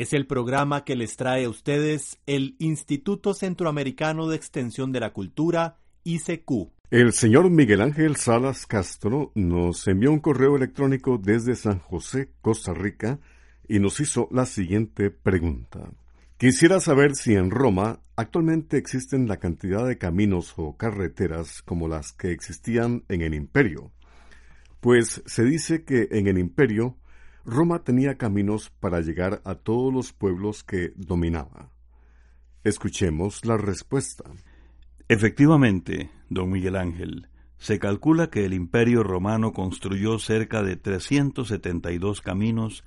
Es el programa que les trae a ustedes el Instituto Centroamericano de Extensión de la Cultura, ICQ. El señor Miguel Ángel Salas Castro nos envió un correo electrónico desde San José, Costa Rica, y nos hizo la siguiente pregunta. Quisiera saber si en Roma actualmente existen la cantidad de caminos o carreteras como las que existían en el imperio. Pues se dice que en el imperio Roma tenía caminos para llegar a todos los pueblos que dominaba. Escuchemos la respuesta. Efectivamente, don Miguel Ángel, se calcula que el imperio romano construyó cerca de 372 caminos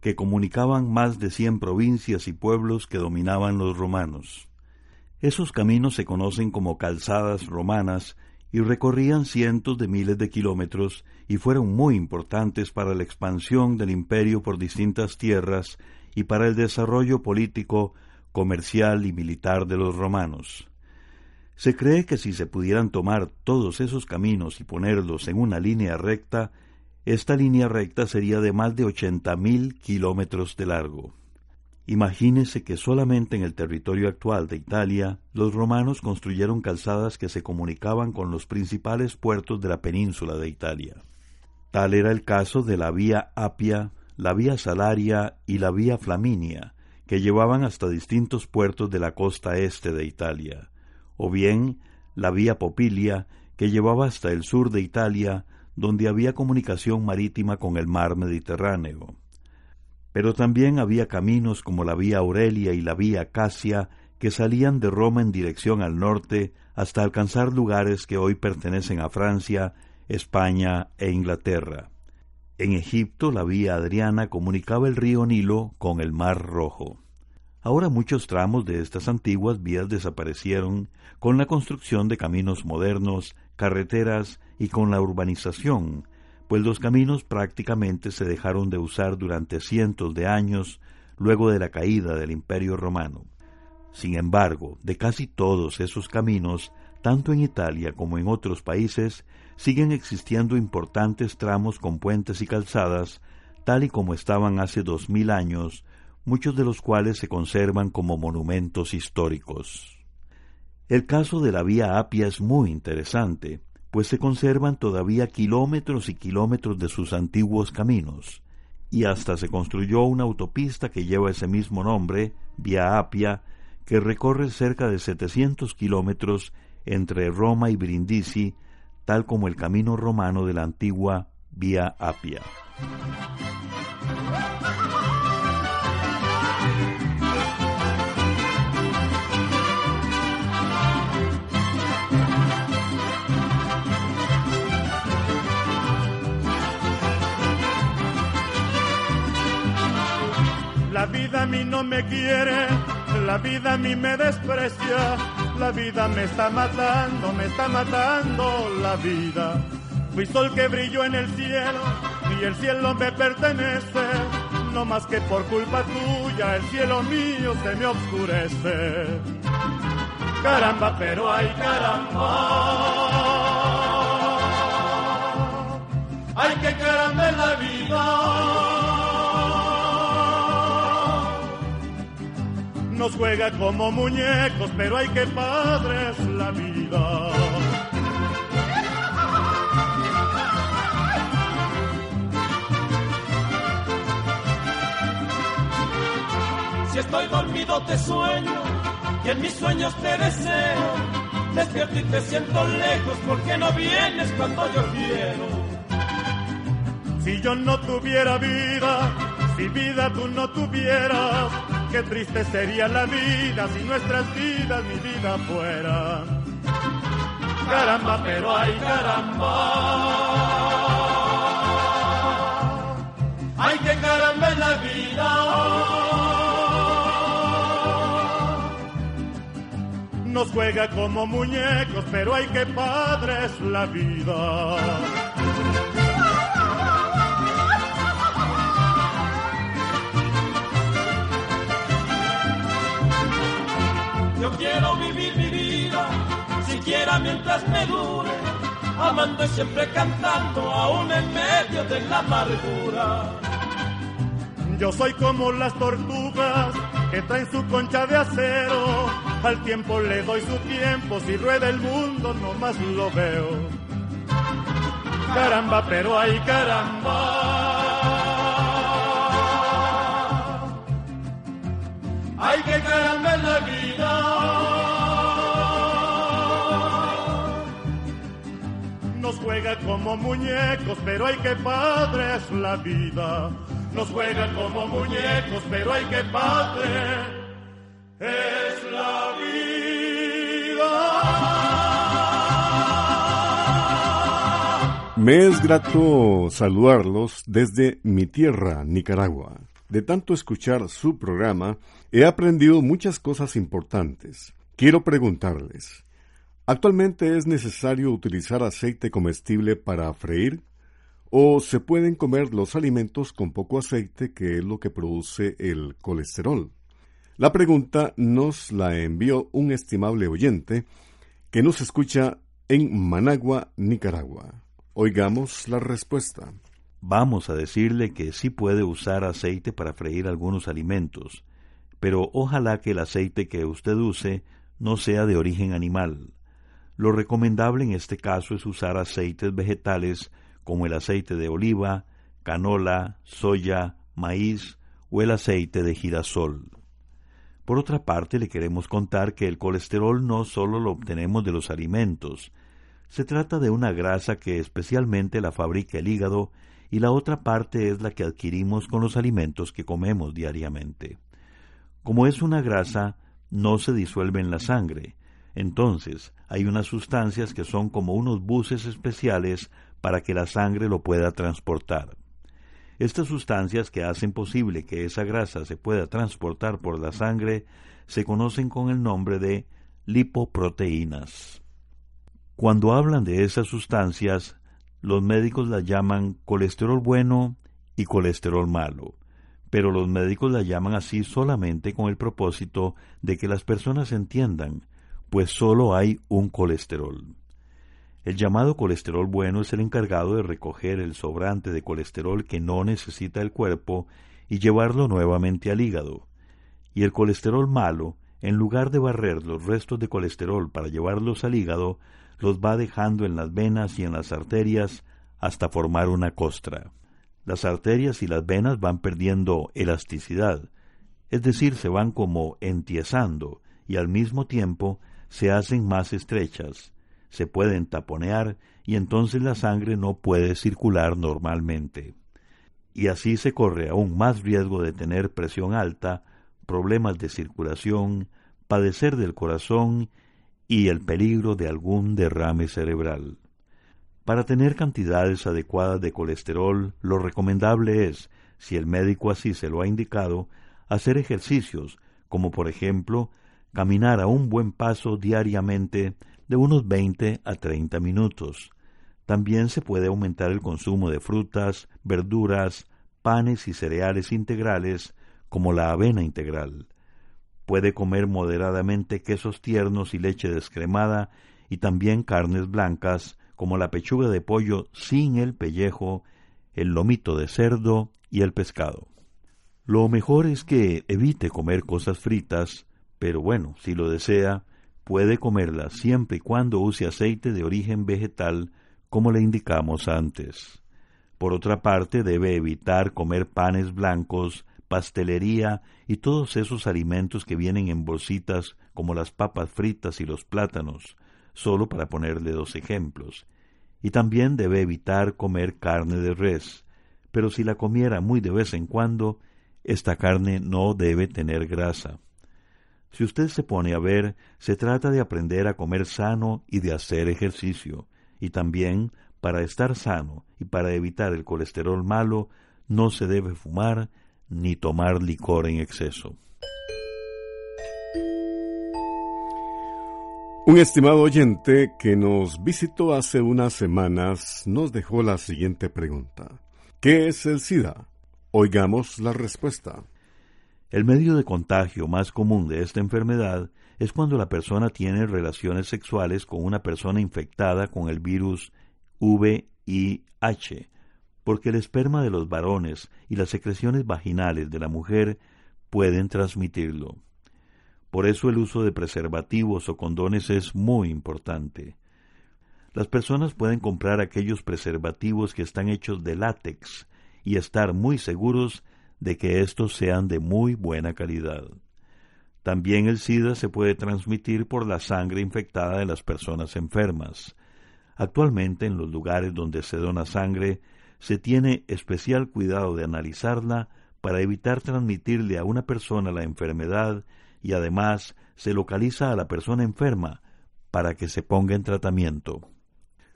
que comunicaban más de 100 provincias y pueblos que dominaban los romanos. Esos caminos se conocen como calzadas romanas y recorrían cientos de miles de kilómetros y fueron muy importantes para la expansión del imperio por distintas tierras y para el desarrollo político, comercial y militar de los romanos. Se cree que si se pudieran tomar todos esos caminos y ponerlos en una línea recta, esta línea recta sería de más de ochenta mil kilómetros de largo. Imagínese que solamente en el territorio actual de Italia los romanos construyeron calzadas que se comunicaban con los principales puertos de la península de Italia. Tal era el caso de la vía Apia, la vía Salaria y la vía Flaminia, que llevaban hasta distintos puertos de la costa este de Italia, o bien la vía Popilia, que llevaba hasta el sur de Italia, donde había comunicación marítima con el mar Mediterráneo. Pero también había caminos como la vía Aurelia y la vía Casia que salían de Roma en dirección al norte hasta alcanzar lugares que hoy pertenecen a Francia, España e Inglaterra. En Egipto la vía Adriana comunicaba el río Nilo con el Mar Rojo. Ahora muchos tramos de estas antiguas vías desaparecieron con la construcción de caminos modernos, carreteras y con la urbanización, pues los caminos prácticamente se dejaron de usar durante cientos de años luego de la caída del Imperio romano. Sin embargo, de casi todos esos caminos, tanto en Italia como en otros países, siguen existiendo importantes tramos con puentes y calzadas, tal y como estaban hace dos mil años, muchos de los cuales se conservan como monumentos históricos. El caso de la vía Apia es muy interesante, pues se conservan todavía kilómetros y kilómetros de sus antiguos caminos, y hasta se construyó una autopista que lleva ese mismo nombre, Vía Apia, que recorre cerca de 700 kilómetros entre Roma y Brindisi, tal como el camino romano de la antigua Vía Apia. La vida a mí no me quiere, la vida a mí me desprecia, la vida me está matando, me está matando la vida. Fui sol que brilló en el cielo y el cielo me pertenece, no más que por culpa tuya el cielo mío se me oscurece. Caramba, pero ay caramba. Ay que caramba la vida. Nos juega como muñecos, pero hay que padre es la vida. Si estoy dormido te sueño y en mis sueños te deseo. Despierto y te siento lejos porque no vienes cuando yo quiero. Si yo no tuviera vida, si vida tú no tuvieras, qué triste sería la vida si nuestras vidas mi vida fueran. Caramba, pero ay caramba. Ay que caramba en la vida. Nos juega como muñecos, pero hay que padre es la vida. Quiero vivir mi vida, siquiera mientras me dure, amando y siempre cantando, aún en medio de la amargura. Yo soy como las tortugas que traen su concha de acero, al tiempo le doy su tiempo, si rueda el mundo nomás lo veo. Caramba, pero ay caramba. Ay que caramba la vida. Nos juega como muñecos, pero hay que padre es la vida. Nos juega como muñecos, pero hay que padre es la vida. Me es grato saludarlos desde mi tierra, Nicaragua. De tanto escuchar su programa, he aprendido muchas cosas importantes. Quiero preguntarles, ¿actualmente es necesario utilizar aceite comestible para freír? ¿O se pueden comer los alimentos con poco aceite, que es lo que produce el colesterol? La pregunta nos la envió un estimable oyente que nos escucha en Managua, Nicaragua. Oigamos la respuesta. Vamos a decirle que sí puede usar aceite para freír algunos alimentos, pero ojalá que el aceite que usted use no sea de origen animal. Lo recomendable en este caso es usar aceites vegetales como el aceite de oliva, canola, soya, maíz o el aceite de girasol. Por otra parte, le queremos contar que el colesterol no solo lo obtenemos de los alimentos, se trata de una grasa que especialmente la fabrica el hígado y la otra parte es la que adquirimos con los alimentos que comemos diariamente. Como es una grasa, no se disuelve en la sangre, entonces hay unas sustancias que son como unos buses especiales para que la sangre lo pueda transportar. Estas sustancias que hacen posible que esa grasa se pueda transportar por la sangre se conocen con el nombre de lipoproteínas. Cuando hablan de esas sustancias, los médicos las llaman colesterol bueno y colesterol malo, pero los médicos la llaman así solamente con el propósito de que las personas entiendan, pues solo hay un colesterol. El llamado colesterol bueno es el encargado de recoger el sobrante de colesterol que no necesita el cuerpo y llevarlo nuevamente al hígado. Y el colesterol malo, en lugar de barrer los restos de colesterol para llevarlos al hígado, los va dejando en las venas y en las arterias hasta formar una costra. Las arterias y las venas van perdiendo elasticidad, es decir, se van como entiesando y al mismo tiempo se hacen más estrechas, se pueden taponear y entonces la sangre no puede circular normalmente. Y así se corre aún más riesgo de tener presión alta, problemas de circulación, padecer del corazón y el peligro de algún derrame cerebral. Para tener cantidades adecuadas de colesterol, lo recomendable es, si el médico así se lo ha indicado, hacer ejercicios, como por ejemplo caminar a un buen paso diariamente de unos 20 a 30 minutos. También se puede aumentar el consumo de frutas, verduras, panes y cereales integrales, como la avena integral. Puede comer moderadamente quesos tiernos y leche descremada y también carnes blancas, como la pechuga de pollo sin el pellejo, el lomito de cerdo y el pescado. Lo mejor es que evite comer cosas fritas, Pero bueno, si lo desea, puede comerla siempre y cuando use aceite de origen vegetal, como le indicamos antes. Por otra parte, debe evitar comer panes blancos, pastelería y todos esos alimentos que vienen en bolsitas como las papas fritas y los plátanos, solo para ponerle dos ejemplos. Y también debe evitar comer carne de res, pero si la comiera muy de vez en cuando, esta carne no debe tener grasa. Si usted se pone a ver, se trata de aprender a comer sano y de hacer ejercicio, y también, para estar sano y para evitar el colesterol malo, no se debe fumar ni tomar licor en exceso. Un estimado oyente que nos visitó hace unas semanas nos dejó la siguiente pregunta. ¿Qué es el SIDA? Oigamos la respuesta. El medio de contagio más común de esta enfermedad es cuando la persona tiene relaciones sexuales con una persona infectada con el virus VIH, porque el esperma de los varones y las secreciones vaginales de la mujer pueden transmitirlo. Por eso el uso de preservativos o condones es muy importante. Las personas pueden comprar aquellos preservativos que están hechos de látex y estar muy seguros de que estos sean de muy buena calidad. También el SIDA se puede transmitir por la sangre infectada de las personas enfermas. Actualmente en los lugares donde se dona sangre se tiene especial cuidado de analizarla para evitar transmitirle a una persona la enfermedad y además se localiza a la persona enferma para que se ponga en tratamiento.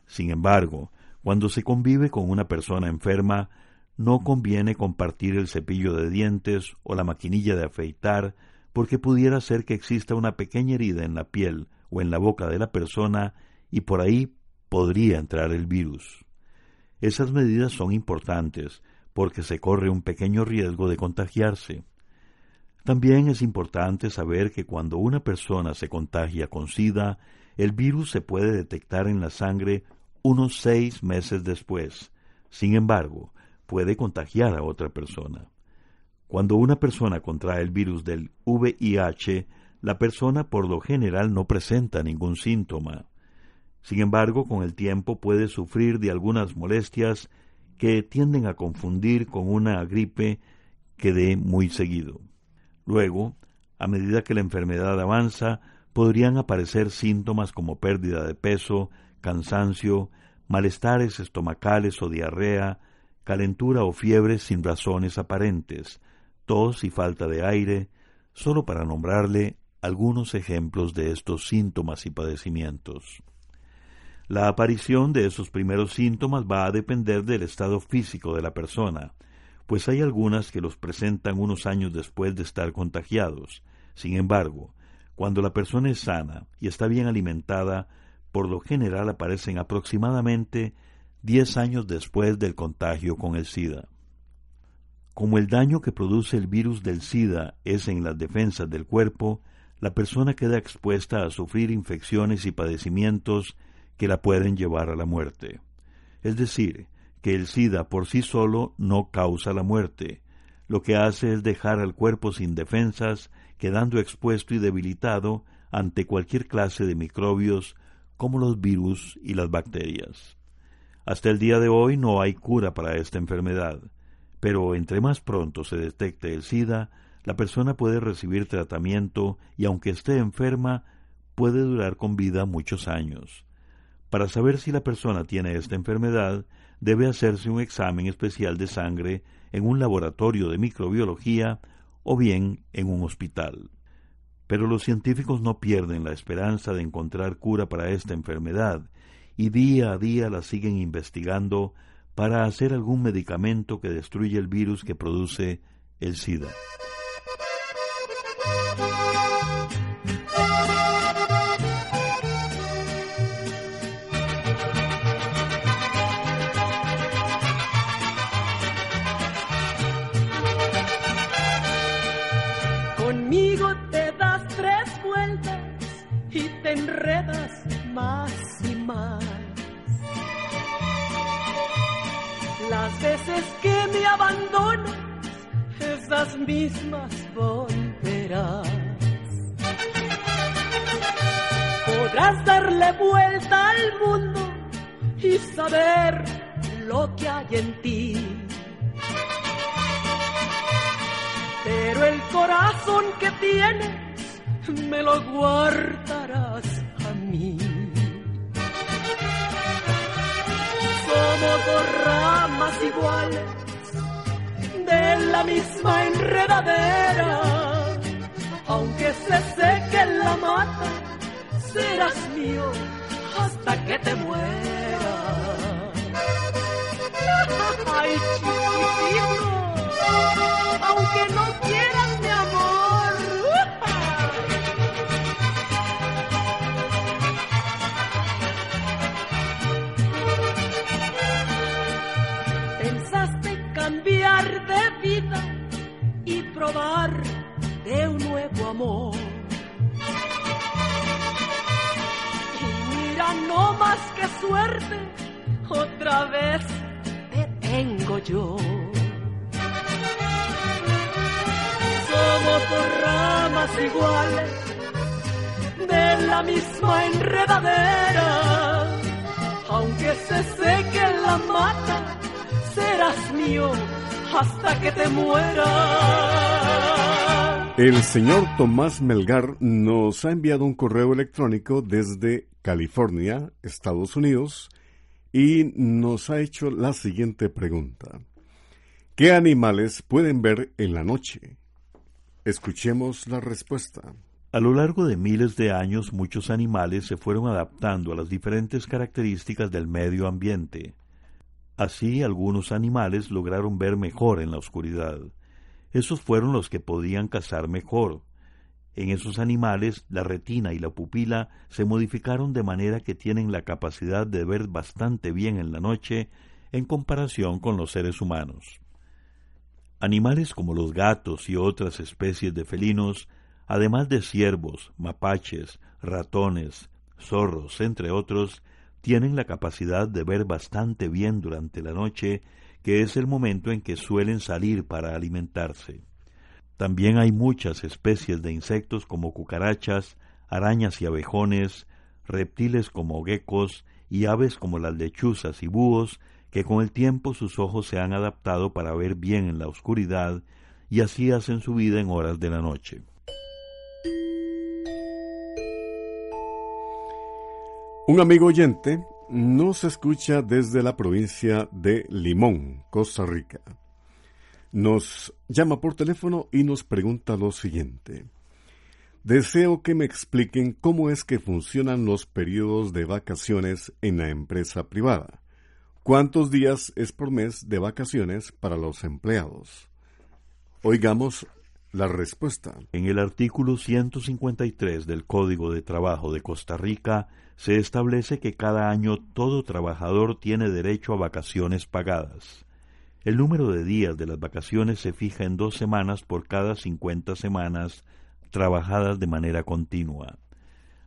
Sin embargo, cuando se convive con una persona enferma, no conviene compartir el cepillo de dientes o la maquinilla de afeitar porque pudiera ser que exista una pequeña herida en la piel o en la boca de la persona y por ahí podría entrar el virus. Esas medidas son importantes porque se corre un pequeño riesgo de contagiarse. También es importante saber que cuando una persona se contagia con SIDA, el virus se puede detectar en la sangre unos seis meses después. Sin embargo, puede contagiar a otra persona. Cuando una persona contrae el virus del VIH, la persona por lo general no presenta ningún síntoma. Sin embargo, con el tiempo puede sufrir de algunas molestias que tienden a confundir con una gripe que dé muy seguido. Luego, a medida que la enfermedad avanza, podrían aparecer síntomas como pérdida de peso, cansancio, malestares estomacales o diarrea, calentura o fiebre sin razones aparentes, tos y falta de aire, solo para nombrarle algunos ejemplos de estos síntomas y padecimientos. La aparición de esos primeros síntomas va a depender del estado físico de la persona, pues hay algunas que los presentan unos años después de estar contagiados. Sin embargo, cuando la persona es sana y está bien alimentada, por lo general aparecen aproximadamente 10 años después del contagio con el SIDA. Como el daño que produce el virus del SIDA es en las defensas del cuerpo, la persona queda expuesta a sufrir infecciones y padecimientos que la pueden llevar a la muerte. Es decir, que el SIDA por sí solo no causa la muerte, lo que hace es dejar al cuerpo sin defensas, quedando expuesto y debilitado ante cualquier clase de microbios como los virus y las bacterias. Hasta el día de hoy no hay cura para esta enfermedad, pero entre más pronto se detecte el SIDA, la persona puede recibir tratamiento y aunque esté enferma, puede durar con vida muchos años. Para saber si la persona tiene esta enfermedad, debe hacerse un examen especial de sangre en un laboratorio de microbiología o bien en un hospital. Pero los científicos no pierden la esperanza de encontrar cura para esta enfermedad y día a día la siguen investigando para hacer algún medicamento que destruya el virus que produce el SIDA. Conmigo te das tres vueltas y te enredas más y más. Las veces que me abandonas, esas mismas volverás. Quisieras darle vuelta al mundo y saber lo que hay en ti. Pero el corazón que tienes me lo guardarás a mí. Somos dos ramas iguales de la misma enredadera, aunque se seque la mata, serás mío hasta que te muera. Suerte, otra vez te tengo yo. Somos dos ramas iguales de la misma enredadera, aunque se seque la mata, serás mío hasta que te muera. El señor Tomás Melgar nos ha enviado un correo electrónico desde California, Estados Unidos, y nos ha hecho la siguiente pregunta. ¿Qué animales pueden ver en la noche? Escuchemos la respuesta. A lo largo de miles de años muchos animales se fueron adaptando a las diferentes características del medio ambiente. Así algunos animales lograron ver mejor en la oscuridad. Esos fueron los que podían cazar mejor. En esos animales la retina y la pupila se modificaron de manera que tienen la capacidad de ver bastante bien en la noche en comparación con los seres humanos. Animales como los gatos y otras especies de felinos, además de ciervos, mapaches, ratones, zorros, entre otros, tienen la capacidad de ver bastante bien durante la noche, que es el momento en que suelen salir para alimentarse. También hay muchas especies de insectos como cucarachas, arañas y abejones, reptiles como geckos y aves como las lechuzas y búhos que con el tiempo sus ojos se han adaptado para ver bien en la oscuridad y así hacen su vida en horas de la noche. Un amigo oyente nos escucha desde la provincia de Limón, Costa Rica. Nos llama por teléfono y nos pregunta lo siguiente. Deseo que me expliquen cómo es que funcionan los periodos de vacaciones en la empresa privada. ¿Cuántos días es por mes de vacaciones para los empleados? Oigamos la respuesta. En el artículo 153 del Código de Trabajo de Costa Rica se establece que cada año todo trabajador tiene derecho a vacaciones pagadas. El número de días de las vacaciones se fija en dos semanas por cada cincuenta semanas trabajadas de manera continua.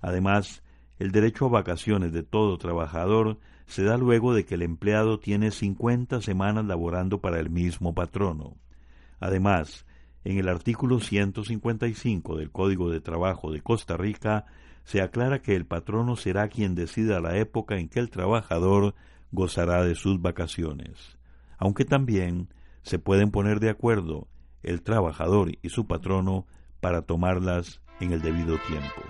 Además, el derecho a vacaciones de todo trabajador se da luego de que el empleado tiene cincuenta semanas laborando para el mismo patrono. Además, en el artículo 155 del Código de Trabajo de Costa Rica se aclara que el patrono será quien decida la época en que el trabajador gozará de sus vacaciones, aunque también se pueden poner de acuerdo el trabajador y su patrono para tomarlas en el debido tiempo.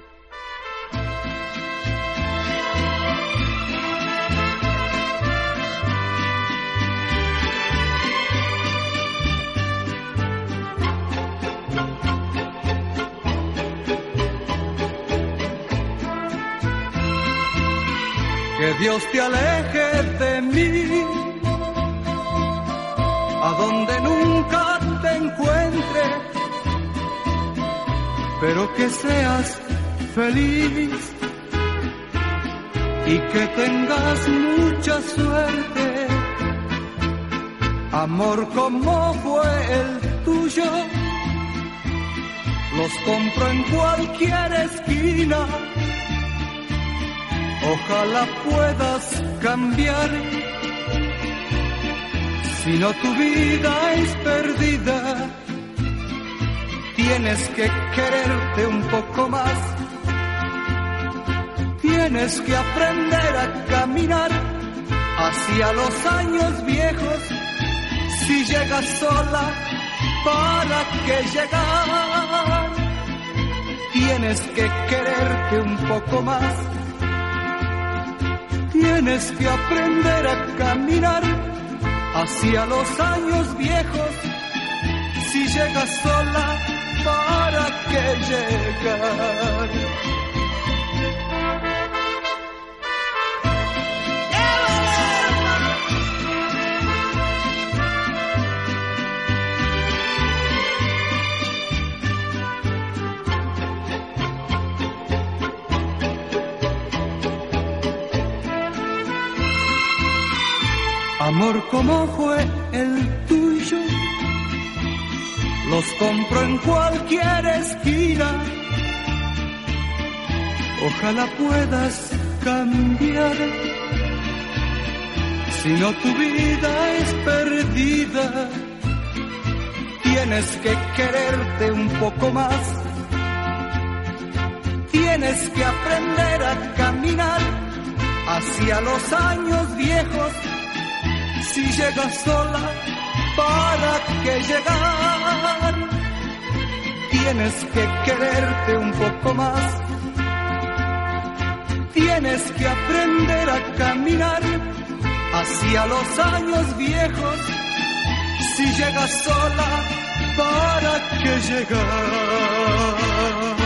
que Dios te aleje a donde nunca te encuentre, pero que seas feliz y que tengas mucha suerte. Amor como fue el tuyo, los compro en cualquier esquina Ojalá puedas cambiar. Si no tu vida es perdida, tienes que quererte un poco más. Tienes que aprender a caminar hacia los años viejos. Si llegas sola, ¿para qué llegar? Tienes que quererte un poco más. Tienes que aprender a caminar hacia los años viejos. Si llegas sola, ¿para qué llegar? Amor, ¿cómo fue el tuyo? Los compro en cualquier esquina. Ojalá puedas cambiar. Si no tu vida es perdida, tienes que quererte un poco más. Tienes que aprender a caminar hacia los años viejos si llegas sola, ¿para qué llegar? Tienes que quererte un poco más. Tienes que aprender a caminar hacia los años viejos. Si llegas sola, ¿para qué llegar?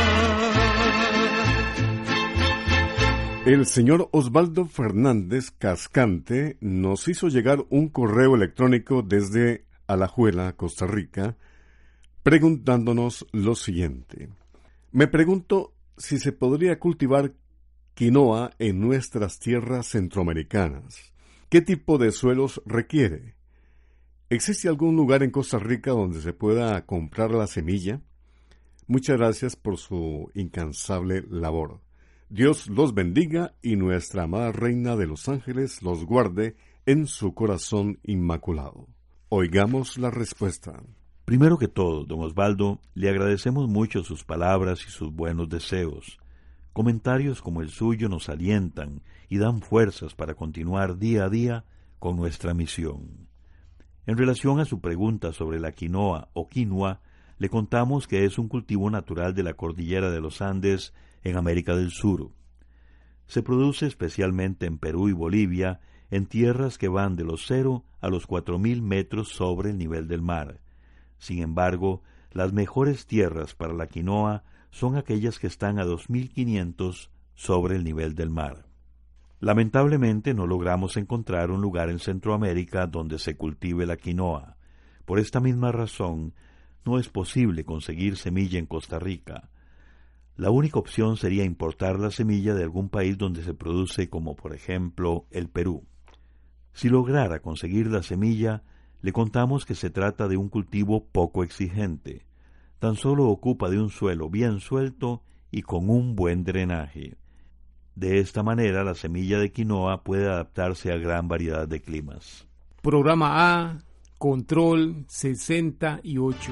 El señor Osvaldo Fernández Cascante nos hizo llegar un correo electrónico desde Alajuela, Costa Rica, preguntándonos lo siguiente. Me pregunto si se podría cultivar quinoa en nuestras tierras centroamericanas. ¿Qué tipo de suelos requiere? ¿Existe algún lugar en Costa Rica donde se pueda comprar la semilla? Muchas gracias por su incansable labor. Dios los bendiga y nuestra amada Reina de los Ángeles los guarde en su corazón inmaculado. Oigamos la respuesta. Primero que todo, don Osvaldo, le agradecemos mucho sus palabras y sus buenos deseos. Comentarios como el suyo nos alientan y dan fuerzas para continuar día a día con nuestra misión. En relación a su pregunta sobre la quinoa o quinoa, le contamos que es un cultivo natural de la cordillera de los Andes en América del Sur. Se produce especialmente en Perú y Bolivia, en tierras que van de los cero a los cuatro mil metros sobre el nivel del mar. Sin embargo, las mejores tierras para la quinoa son aquellas que están a dos mil quinientos sobre el nivel del mar. Lamentablemente no logramos encontrar un lugar en Centroamérica donde se cultive la quinoa. Por esta misma razón, no es posible conseguir semilla en Costa Rica. La única opción sería importar la semilla de algún país donde se produce, como por ejemplo el Perú. Si lograra conseguir la semilla, le contamos que se trata de un cultivo poco exigente. Tan solo ocupa de un suelo bien suelto y con un buen drenaje. De esta manera, la semilla de quinoa puede adaptarse a gran variedad de climas. Programa A, Control 68.